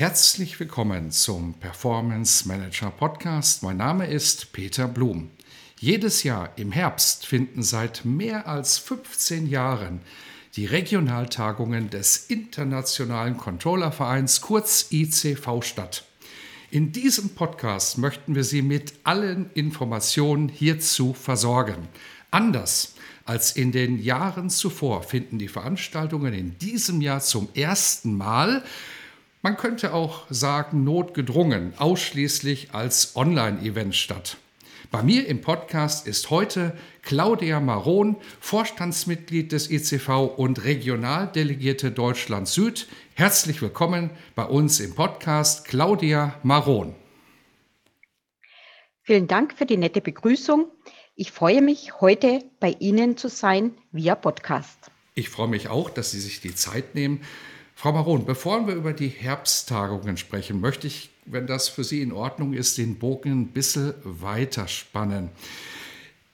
Herzlich willkommen zum Performance Manager Podcast. Mein Name ist Peter Blum. Jedes Jahr im Herbst finden seit mehr als 15 Jahren die Regionaltagungen des Internationalen Controllervereins kurz ICV statt. In diesem Podcast möchten wir Sie mit allen Informationen hierzu versorgen. Anders als in den Jahren zuvor finden die Veranstaltungen in diesem Jahr zum ersten Mal man könnte auch sagen, notgedrungen, ausschließlich als Online-Event statt. Bei mir im Podcast ist heute Claudia Maron, Vorstandsmitglied des ECV und Regionaldelegierte Deutschland Süd. Herzlich willkommen bei uns im Podcast, Claudia Maron. Vielen Dank für die nette Begrüßung. Ich freue mich, heute bei Ihnen zu sein via Podcast. Ich freue mich auch, dass Sie sich die Zeit nehmen. Frau Baron, bevor wir über die Herbsttagungen sprechen, möchte ich, wenn das für Sie in Ordnung ist, den Bogen ein bisschen weiterspannen.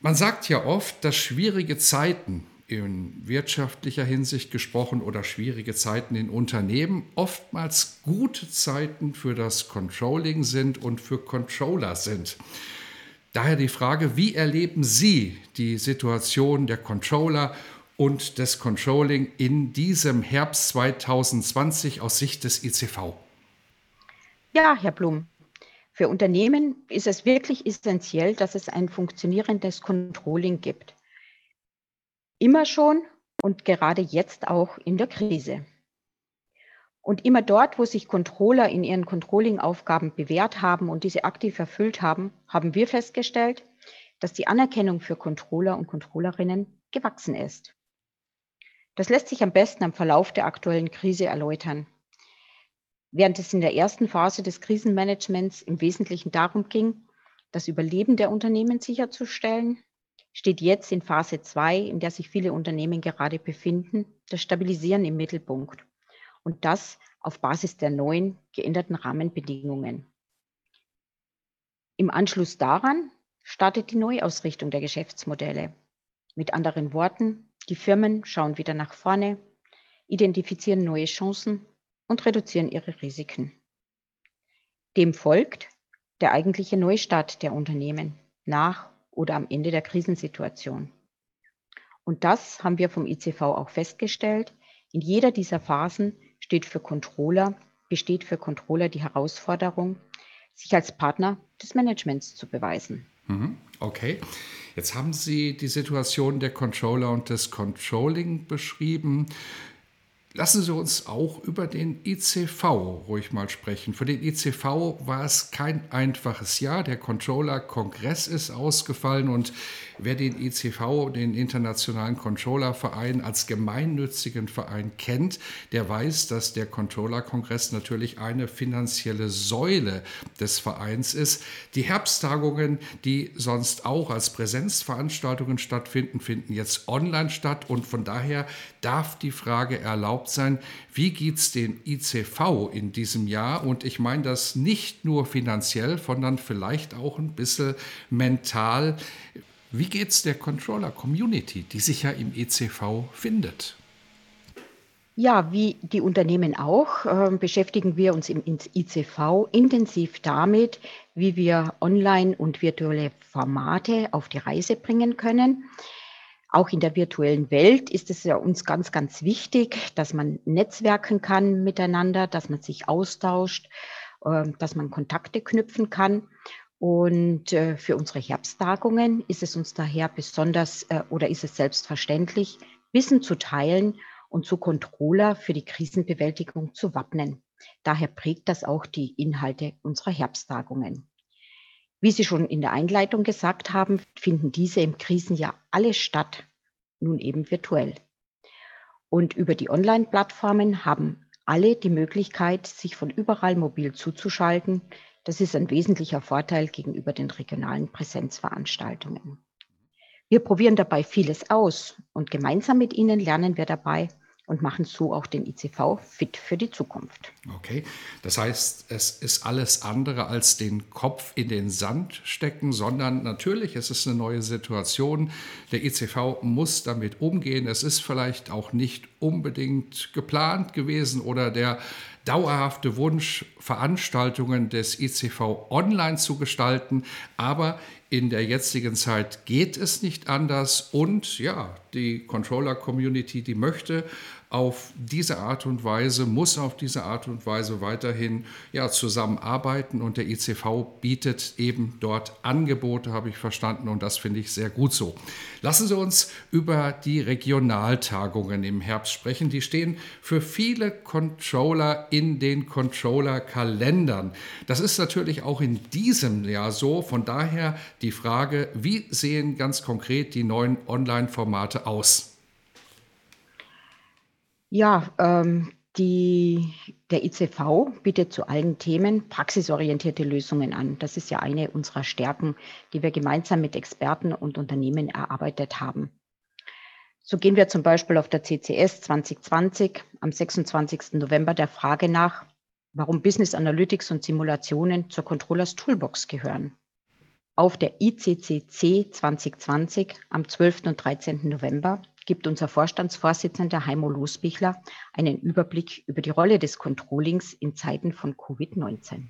Man sagt ja oft, dass schwierige Zeiten in wirtschaftlicher Hinsicht gesprochen oder schwierige Zeiten in Unternehmen oftmals gute Zeiten für das Controlling sind und für Controller sind. Daher die Frage, wie erleben Sie die Situation der Controller und des Controlling in diesem Herbst 2020 aus Sicht des ICV? Ja, Herr Blum, für Unternehmen ist es wirklich essentiell, dass es ein funktionierendes Controlling gibt. Immer schon und gerade jetzt auch in der Krise. Und immer dort, wo sich Controller in ihren Controlling-Aufgaben bewährt haben und diese aktiv erfüllt haben, haben wir festgestellt, dass die Anerkennung für Controller und Controllerinnen gewachsen ist. Das lässt sich am besten am Verlauf der aktuellen Krise erläutern. Während es in der ersten Phase des Krisenmanagements im Wesentlichen darum ging, das Überleben der Unternehmen sicherzustellen, steht jetzt in Phase 2, in der sich viele Unternehmen gerade befinden, das Stabilisieren im Mittelpunkt. Und das auf Basis der neuen geänderten Rahmenbedingungen. Im Anschluss daran startet die Neuausrichtung der Geschäftsmodelle. Mit anderen Worten, die Firmen schauen wieder nach vorne, identifizieren neue Chancen und reduzieren ihre Risiken. Dem folgt der eigentliche Neustart der Unternehmen nach oder am Ende der Krisensituation. Und das haben wir vom ICV auch festgestellt. In jeder dieser Phasen steht für Controller, besteht für Controller die Herausforderung, sich als Partner des Managements zu beweisen. Mhm. Okay. Jetzt haben Sie die Situation der Controller und des Controlling beschrieben. Lassen Sie uns auch über den ICV ruhig mal sprechen. Für den ICV war es kein einfaches Jahr. Der Controller-Kongress ist ausgefallen und wer den ICV, den Internationalen Controller-Verein, als gemeinnützigen Verein kennt, der weiß, dass der Controller-Kongress natürlich eine finanzielle Säule des Vereins ist. Die Herbsttagungen, die sonst auch als Präsenzveranstaltungen stattfinden, finden jetzt online statt und von daher darf die Frage erlaubt erlaubt sein. Wie geht es den ICV in diesem Jahr? Und ich meine das nicht nur finanziell, sondern vielleicht auch ein bisschen mental. Wie geht es der Controller-Community, die sich ja im ICV findet? Ja, wie die Unternehmen auch, äh, beschäftigen wir uns im ICV intensiv damit, wie wir online und virtuelle Formate auf die Reise bringen können. Auch in der virtuellen Welt ist es ja uns ganz, ganz wichtig, dass man netzwerken kann miteinander, dass man sich austauscht, ähm, dass man Kontakte knüpfen kann. Und äh, für unsere Herbsttagungen ist es uns daher besonders äh, oder ist es selbstverständlich, Wissen zu teilen und zu Controller für die Krisenbewältigung zu wappnen. Daher prägt das auch die Inhalte unserer Herbsttagungen. Wie Sie schon in der Einleitung gesagt haben, finden diese im Krisenjahr alle statt. nun eben virtuell. Und über die Online-Plattformen haben alle die Möglichkeit, sich von überall mobil zuzuschalten. Das ist ein wesentlicher Vorteil gegenüber den regionalen Präsenzveranstaltungen. Wir probieren dabei vieles aus und gemeinsam mit Ihnen lernen wir dabei, und machen so auch den ICV fit für die Zukunft. Okay, das heißt, es ist alles andere als den Kopf in den Sand stecken, sondern natürlich, es ist eine neue Situation. Der ICV muss damit umgehen. Es ist vielleicht auch nicht unbedingt geplant gewesen oder der dauerhafte Wunsch, Veranstaltungen des ICV online zu gestalten. Aber in der jetzigen Zeit geht es nicht anders. Und ja, die Controller-Community, die möchte auf diese Art und Weise, muss auf diese Art und Weise weiterhin ja, zusammenarbeiten. Und der ICV bietet eben dort Angebote, habe ich verstanden. Und das finde ich sehr gut so. Lassen Sie uns über die Regionaltagungen im Herbst sprechen. Die stehen für viele Controller in den Controller-Kalendern. Das ist natürlich auch in diesem Jahr so. Von daher die Frage, wie sehen ganz konkret die neuen Online-Formate aus? Ja, ähm, die, der ICV bietet zu allen Themen praxisorientierte Lösungen an. Das ist ja eine unserer Stärken, die wir gemeinsam mit Experten und Unternehmen erarbeitet haben. So gehen wir zum Beispiel auf der CCS 2020 am 26. November der Frage nach, warum Business Analytics und Simulationen zur Controllers Toolbox gehören. Auf der ICCC 2020 am 12. und 13. November gibt unser Vorstandsvorsitzender Heimo Losbichler einen Überblick über die Rolle des Controllings in Zeiten von Covid-19.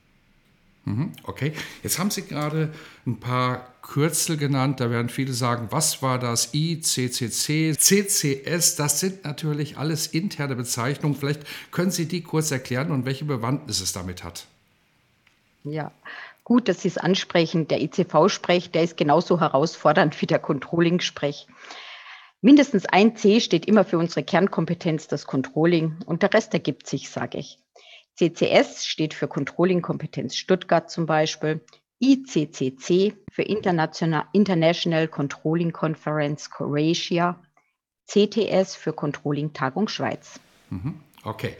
Mhm, okay, jetzt haben Sie gerade ein paar Kürzel genannt. Da werden viele sagen, was war das ICCC, CCS? Das sind natürlich alles interne Bezeichnungen. Vielleicht können Sie die kurz erklären und welche Bewandtnis es damit hat. Ja, gut, dass Sie es ansprechen. Der ICV-Sprech, der ist genauso herausfordernd wie der Controlling-Sprech. Mindestens ein C steht immer für unsere Kernkompetenz, das Controlling, und der Rest ergibt sich, sage ich. CCS steht für Controlling-Kompetenz Stuttgart zum Beispiel, ICCC für International, International Controlling Conference Croatia, CTS für Controlling Tagung Schweiz. Mhm. Okay,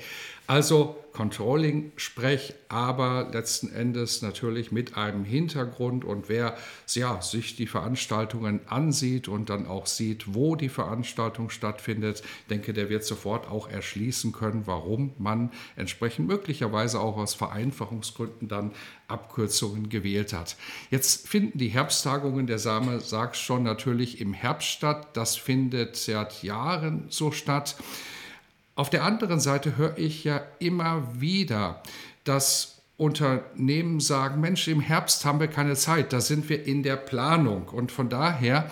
also Controlling sprech, aber letzten Endes natürlich mit einem Hintergrund. Und wer ja, sich die Veranstaltungen ansieht und dann auch sieht, wo die Veranstaltung stattfindet, denke, der wird sofort auch erschließen können, warum man entsprechend möglicherweise auch aus Vereinfachungsgründen dann Abkürzungen gewählt hat. Jetzt finden die Herbsttagungen, der Same sagt schon, natürlich im Herbst statt. Das findet seit Jahren so statt. Auf der anderen Seite höre ich ja immer wieder, dass Unternehmen sagen, Mensch, im Herbst haben wir keine Zeit, da sind wir in der Planung. Und von daher,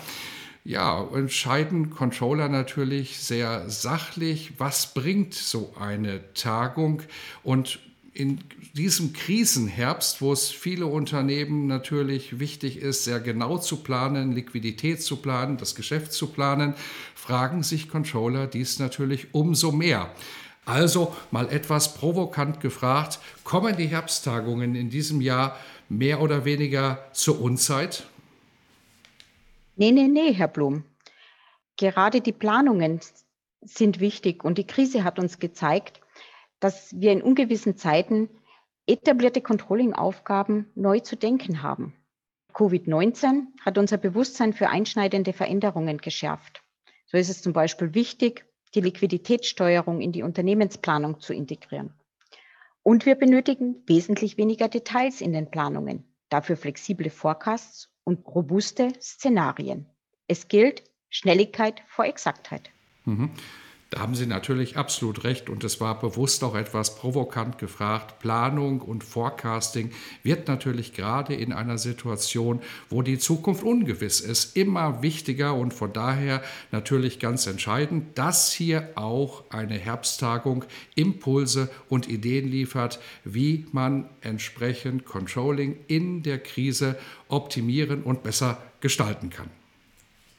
ja, entscheiden Controller natürlich sehr sachlich, was bringt so eine Tagung und in diesem Krisenherbst, wo es viele Unternehmen natürlich wichtig ist, sehr genau zu planen, Liquidität zu planen, das Geschäft zu planen, fragen sich Controller dies natürlich umso mehr. Also mal etwas provokant gefragt, kommen die Herbsttagungen in diesem Jahr mehr oder weniger zur Unzeit? Nee, nee, nee, Herr Blum. Gerade die Planungen sind wichtig und die Krise hat uns gezeigt, dass wir in ungewissen Zeiten etablierte Controlling-Aufgaben neu zu denken haben. Covid-19 hat unser Bewusstsein für einschneidende Veränderungen geschärft. So ist es zum Beispiel wichtig, die Liquiditätssteuerung in die Unternehmensplanung zu integrieren. Und wir benötigen wesentlich weniger Details in den Planungen, dafür flexible Forecasts und robuste Szenarien. Es gilt Schnelligkeit vor Exaktheit. Mhm. Da haben Sie natürlich absolut recht und es war bewusst auch etwas provokant gefragt. Planung und Forecasting wird natürlich gerade in einer Situation, wo die Zukunft ungewiss ist, immer wichtiger und von daher natürlich ganz entscheidend, dass hier auch eine Herbsttagung Impulse und Ideen liefert, wie man entsprechend Controlling in der Krise optimieren und besser gestalten kann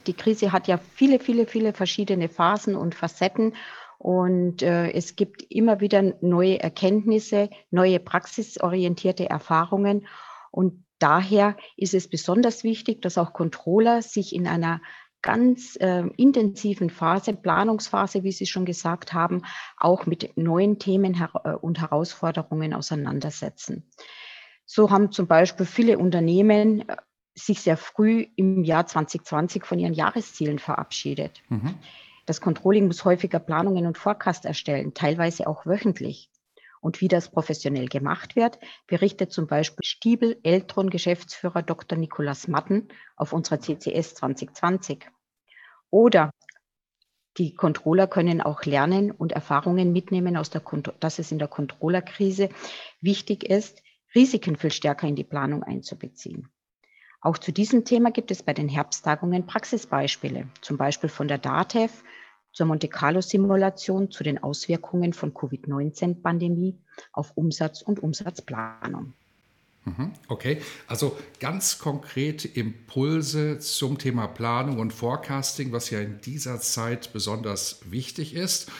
die Krise hat ja viele, viele, viele verschiedene Phasen und Facetten. Und äh, es gibt immer wieder neue Erkenntnisse, neue praxisorientierte Erfahrungen. Und daher ist es besonders wichtig, dass auch Controller sich in einer ganz äh, intensiven Phase, Planungsphase, wie Sie schon gesagt haben, auch mit neuen Themen her äh, und Herausforderungen auseinandersetzen. So haben zum Beispiel viele Unternehmen äh, sich sehr früh im Jahr 2020 von ihren Jahreszielen verabschiedet. Mhm. Das Controlling muss häufiger Planungen und Forecast erstellen, teilweise auch wöchentlich. Und wie das professionell gemacht wird, berichtet zum Beispiel Stiebel Eltron Geschäftsführer Dr. Nikolas Matten auf unserer CCS 2020. Oder die Controller können auch lernen und Erfahrungen mitnehmen, aus der, dass es in der Controllerkrise wichtig ist, Risiken viel stärker in die Planung einzubeziehen. Auch zu diesem Thema gibt es bei den Herbsttagungen Praxisbeispiele, zum Beispiel von der DATEV zur Monte Carlo Simulation zu den Auswirkungen von Covid-19-Pandemie auf Umsatz und Umsatzplanung. Mhm, okay, also ganz konkrete Impulse zum Thema Planung und Forecasting, was ja in dieser Zeit besonders wichtig ist.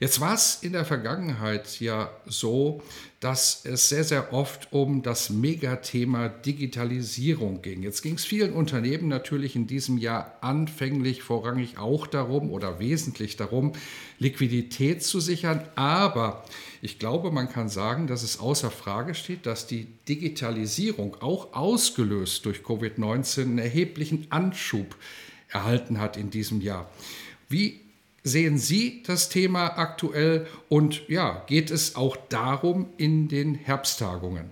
Jetzt war es in der Vergangenheit ja so, dass es sehr, sehr oft um das Megathema Digitalisierung ging. Jetzt ging es vielen Unternehmen natürlich in diesem Jahr anfänglich vorrangig auch darum oder wesentlich darum, Liquidität zu sichern. Aber ich glaube, man kann sagen, dass es außer Frage steht, dass die Digitalisierung auch ausgelöst durch Covid-19 einen erheblichen Anschub erhalten hat in diesem Jahr. Wie sehen Sie das Thema aktuell und ja, geht es auch darum in den Herbsttagungen?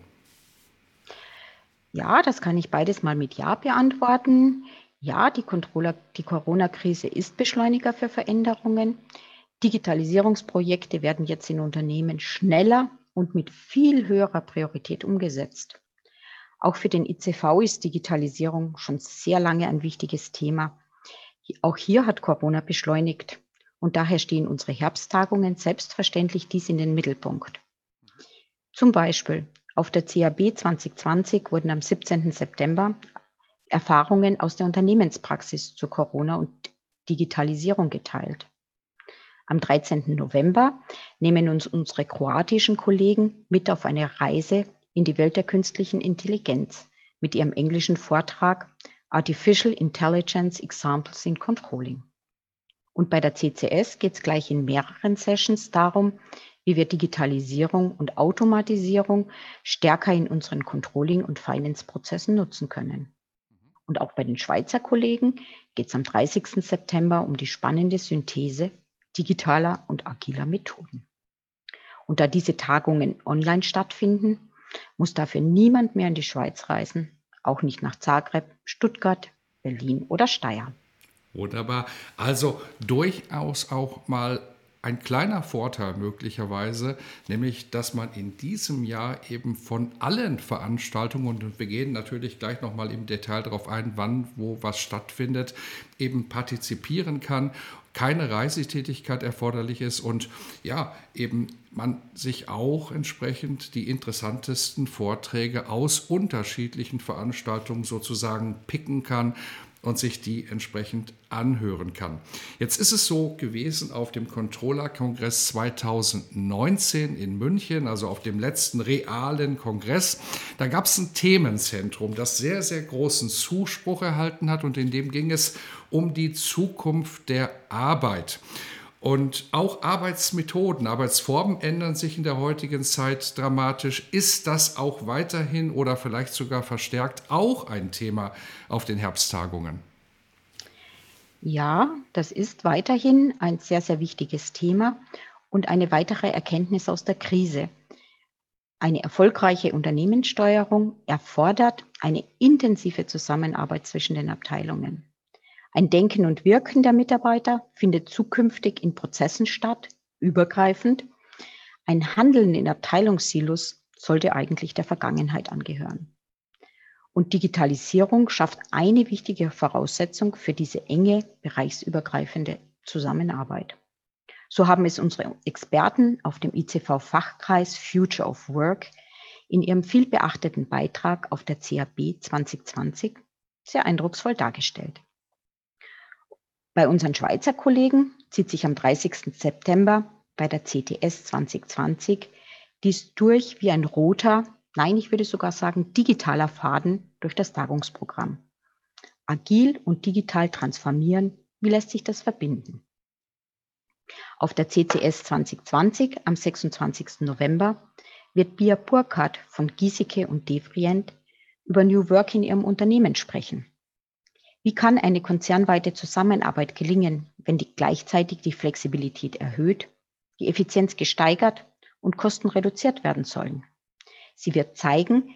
Ja, das kann ich beides mal mit Ja beantworten. Ja, die, die Corona-Krise ist Beschleuniger für Veränderungen. Digitalisierungsprojekte werden jetzt in Unternehmen schneller und mit viel höherer Priorität umgesetzt. Auch für den ICV ist Digitalisierung schon sehr lange ein wichtiges Thema. Auch hier hat Corona beschleunigt. Und daher stehen unsere Herbsttagungen selbstverständlich dies in den Mittelpunkt. Zum Beispiel auf der CAB 2020 wurden am 17. September Erfahrungen aus der Unternehmenspraxis zu Corona und Digitalisierung geteilt. Am 13. November nehmen uns unsere kroatischen Kollegen mit auf eine Reise in die Welt der künstlichen Intelligenz mit ihrem englischen Vortrag Artificial Intelligence Examples in Controlling. Und bei der CCS geht es gleich in mehreren Sessions darum, wie wir Digitalisierung und Automatisierung stärker in unseren Controlling- und Finance-Prozessen nutzen können. Und auch bei den Schweizer Kollegen geht es am 30. September um die spannende Synthese digitaler und agiler Methoden. Und da diese Tagungen online stattfinden, muss dafür niemand mehr in die Schweiz reisen, auch nicht nach Zagreb, Stuttgart, Berlin oder Steyr. Wunderbar. Also durchaus auch mal ein kleiner Vorteil möglicherweise, nämlich dass man in diesem Jahr eben von allen Veranstaltungen, und wir gehen natürlich gleich nochmal im Detail darauf ein, wann, wo was stattfindet, eben partizipieren kann, keine Reisetätigkeit erforderlich ist und ja, eben man sich auch entsprechend die interessantesten Vorträge aus unterschiedlichen Veranstaltungen sozusagen picken kann und sich die entsprechend anhören kann. Jetzt ist es so gewesen auf dem Controller-Kongress 2019 in München, also auf dem letzten realen Kongress. Da gab es ein Themenzentrum, das sehr, sehr großen Zuspruch erhalten hat und in dem ging es um die Zukunft der Arbeit. Und auch Arbeitsmethoden, Arbeitsformen ändern sich in der heutigen Zeit dramatisch. Ist das auch weiterhin oder vielleicht sogar verstärkt auch ein Thema auf den Herbsttagungen? Ja, das ist weiterhin ein sehr, sehr wichtiges Thema und eine weitere Erkenntnis aus der Krise. Eine erfolgreiche Unternehmenssteuerung erfordert eine intensive Zusammenarbeit zwischen den Abteilungen. Ein Denken und Wirken der Mitarbeiter findet zukünftig in Prozessen statt, übergreifend. Ein Handeln in Abteilungssilos sollte eigentlich der Vergangenheit angehören. Und Digitalisierung schafft eine wichtige Voraussetzung für diese enge, bereichsübergreifende Zusammenarbeit. So haben es unsere Experten auf dem ICV-Fachkreis Future of Work in ihrem vielbeachteten Beitrag auf der CAB 2020 sehr eindrucksvoll dargestellt. Bei unseren Schweizer Kollegen zieht sich am 30. September bei der CTS 2020 dies durch wie ein roter, nein, ich würde sogar sagen digitaler Faden durch das Tagungsprogramm. agil und digital transformieren. Wie lässt sich das verbinden? Auf der CCS 2020 am 26. November wird Bia Burkhardt von Giesecke und Devrient über New Work in ihrem Unternehmen sprechen. Wie kann eine konzernweite Zusammenarbeit gelingen, wenn die gleichzeitig die Flexibilität erhöht, die Effizienz gesteigert und Kosten reduziert werden sollen? Sie wird zeigen,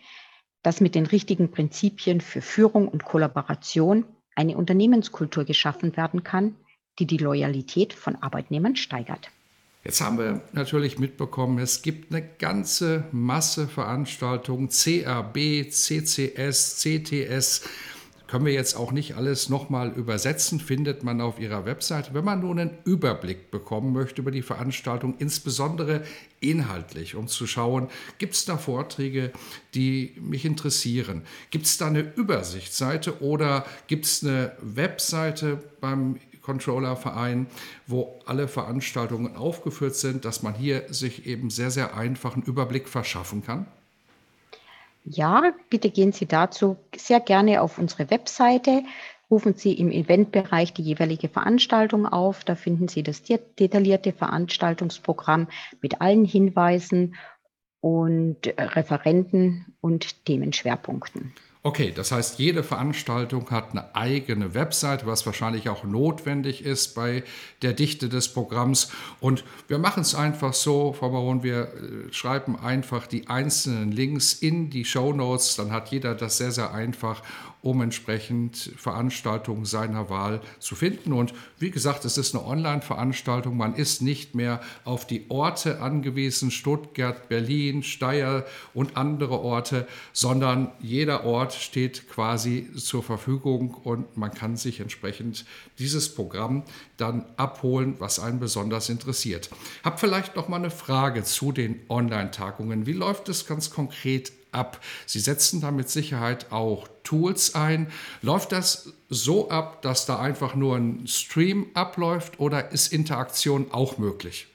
dass mit den richtigen Prinzipien für Führung und Kollaboration eine Unternehmenskultur geschaffen werden kann, die die Loyalität von Arbeitnehmern steigert. Jetzt haben wir natürlich mitbekommen, es gibt eine ganze Masse Veranstaltungen, CAB, CCS, CTS. Können wir jetzt auch nicht alles nochmal übersetzen, findet man auf Ihrer Website. Wenn man nun einen Überblick bekommen möchte über die Veranstaltung, insbesondere inhaltlich, um zu schauen, gibt es da Vorträge, die mich interessieren? Gibt es da eine Übersichtsseite oder gibt es eine Webseite beim Controller-Verein, wo alle Veranstaltungen aufgeführt sind, dass man hier sich eben sehr, sehr einfach einen Überblick verschaffen kann? Ja, bitte gehen Sie dazu sehr gerne auf unsere Webseite. Rufen Sie im Eventbereich die jeweilige Veranstaltung auf. Da finden Sie das detaillierte Veranstaltungsprogramm mit allen Hinweisen und Referenten und Themenschwerpunkten. Okay, das heißt, jede Veranstaltung hat eine eigene Website, was wahrscheinlich auch notwendig ist bei der Dichte des Programms. Und wir machen es einfach so, Frau Baron, wir äh, schreiben einfach die einzelnen Links in die Show Notes, dann hat jeder das sehr, sehr einfach um entsprechend Veranstaltungen seiner Wahl zu finden. Und wie gesagt, es ist eine Online-Veranstaltung. Man ist nicht mehr auf die Orte angewiesen, Stuttgart, Berlin, Steyr und andere Orte, sondern jeder Ort steht quasi zur Verfügung und man kann sich entsprechend dieses Programm dann abholen, was einen besonders interessiert. Hab vielleicht noch mal eine Frage zu den Online-Tagungen. Wie läuft es ganz konkret ab. Sie setzen da mit Sicherheit auch Tools ein. Läuft das so ab, dass da einfach nur ein Stream abläuft oder ist Interaktion auch möglich?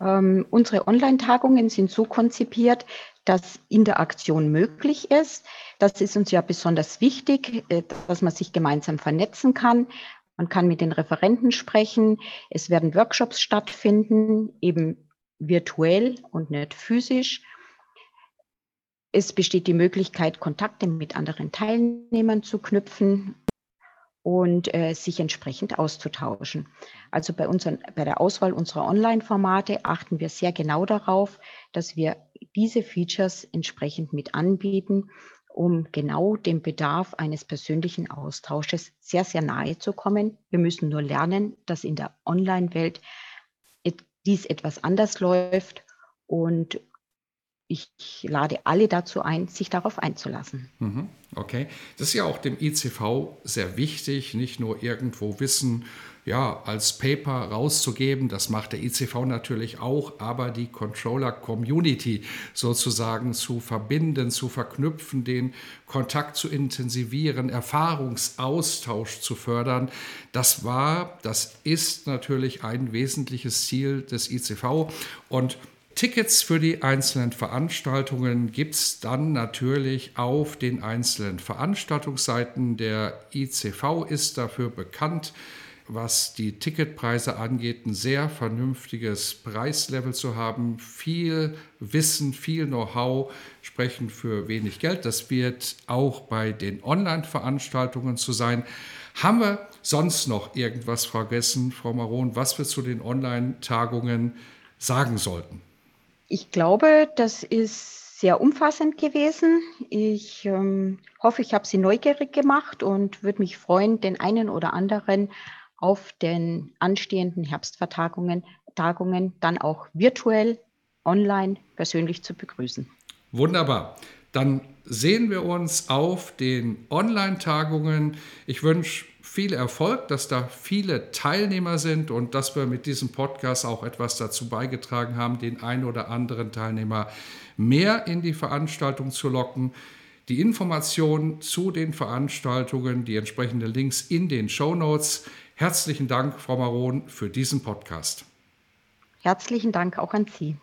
Ähm, unsere Online-Tagungen sind so konzipiert, dass Interaktion möglich ist. Das ist uns ja besonders wichtig, äh, dass man sich gemeinsam vernetzen kann. Man kann mit den Referenten sprechen. Es werden Workshops stattfinden, eben virtuell und nicht physisch. Es besteht die Möglichkeit, Kontakte mit anderen Teilnehmern zu knüpfen und äh, sich entsprechend auszutauschen. Also bei, unseren, bei der Auswahl unserer Online-Formate achten wir sehr genau darauf, dass wir diese Features entsprechend mit anbieten, um genau dem Bedarf eines persönlichen Austausches sehr, sehr nahe zu kommen. Wir müssen nur lernen, dass in der Online-Welt dies etwas anders läuft und ich lade alle dazu ein, sich darauf einzulassen. Mhm, okay. Das ist ja auch dem ICV sehr wichtig, nicht nur irgendwo Wissen ja, als Paper rauszugeben. Das macht der ICV natürlich auch, aber die Controller-Community sozusagen zu verbinden, zu verknüpfen, den Kontakt zu intensivieren, Erfahrungsaustausch zu fördern. Das war, das ist natürlich ein wesentliches Ziel des ICV und Tickets für die einzelnen Veranstaltungen gibt es dann natürlich auf den einzelnen Veranstaltungsseiten. Der ICV ist dafür bekannt, was die Ticketpreise angeht, ein sehr vernünftiges Preislevel zu haben. Viel Wissen, viel Know-how sprechen für wenig Geld. Das wird auch bei den Online-Veranstaltungen zu sein. Haben wir sonst noch irgendwas vergessen, Frau Maron, was wir zu den Online-Tagungen sagen sollten? Ich glaube, das ist sehr umfassend gewesen. Ich ähm, hoffe, ich habe Sie neugierig gemacht und würde mich freuen, den einen oder anderen auf den anstehenden Herbstvertagungen Tagungen dann auch virtuell, online, persönlich zu begrüßen. Wunderbar. Dann sehen wir uns auf den Online-Tagungen. Ich wünsche viel Erfolg, dass da viele Teilnehmer sind und dass wir mit diesem Podcast auch etwas dazu beigetragen haben, den einen oder anderen Teilnehmer mehr in die Veranstaltung zu locken. Die Informationen zu den Veranstaltungen, die entsprechenden Links in den Show Notes. Herzlichen Dank, Frau Maron, für diesen Podcast. Herzlichen Dank auch an Sie.